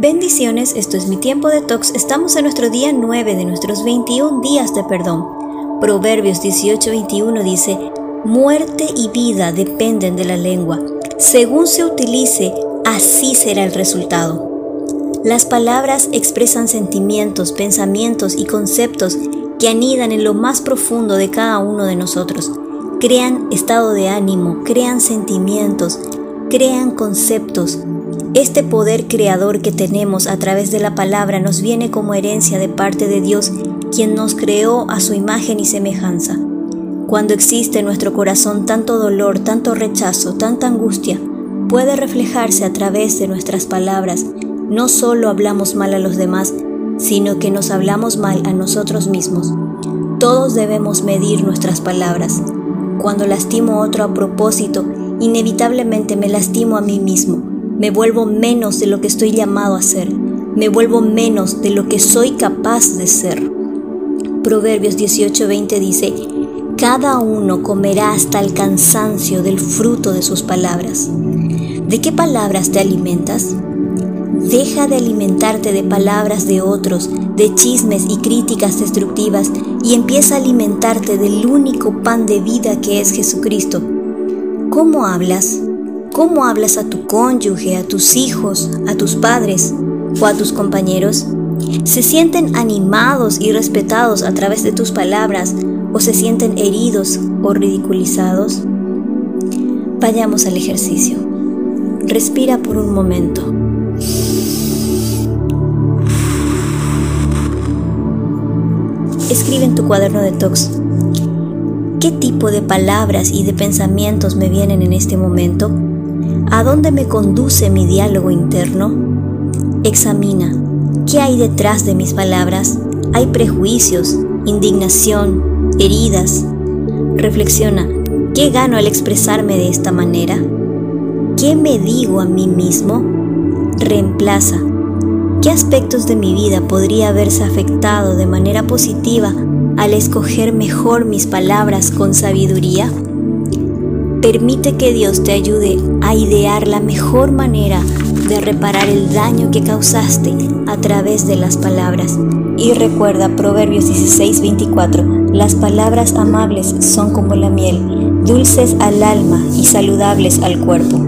Bendiciones, esto es mi tiempo de tox. Estamos en nuestro día 9 de nuestros 21 días de perdón. Proverbios 18:21 dice, Muerte y vida dependen de la lengua. Según se utilice, así será el resultado. Las palabras expresan sentimientos, pensamientos y conceptos que anidan en lo más profundo de cada uno de nosotros. Crean estado de ánimo, crean sentimientos, crean conceptos, este poder creador que tenemos a través de la palabra nos viene como herencia de parte de Dios, quien nos creó a su imagen y semejanza. Cuando existe en nuestro corazón tanto dolor, tanto rechazo, tanta angustia, puede reflejarse a través de nuestras palabras. No solo hablamos mal a los demás, sino que nos hablamos mal a nosotros mismos. Todos debemos medir nuestras palabras. Cuando lastimo a otro a propósito, inevitablemente me lastimo a mí mismo me vuelvo menos de lo que estoy llamado a ser, me vuelvo menos de lo que soy capaz de ser. Proverbios 18:20 dice, cada uno comerá hasta el cansancio del fruto de sus palabras. ¿De qué palabras te alimentas? Deja de alimentarte de palabras de otros, de chismes y críticas destructivas y empieza a alimentarte del único pan de vida que es Jesucristo. ¿Cómo hablas? ¿Cómo hablas a tu cónyuge, a tus hijos, a tus padres o a tus compañeros? ¿Se sienten animados y respetados a través de tus palabras o se sienten heridos o ridiculizados? Vayamos al ejercicio. Respira por un momento. Escribe en tu cuaderno de tox. ¿Qué tipo de palabras y de pensamientos me vienen en este momento? ¿A dónde me conduce mi diálogo interno? Examina, ¿qué hay detrás de mis palabras? ¿Hay prejuicios, indignación, heridas? Reflexiona, ¿qué gano al expresarme de esta manera? ¿Qué me digo a mí mismo? Reemplaza, ¿qué aspectos de mi vida podría haberse afectado de manera positiva al escoger mejor mis palabras con sabiduría? Permite que Dios te ayude a idear la mejor manera de reparar el daño que causaste a través de las palabras. Y recuerda Proverbios 16:24, las palabras amables son como la miel, dulces al alma y saludables al cuerpo.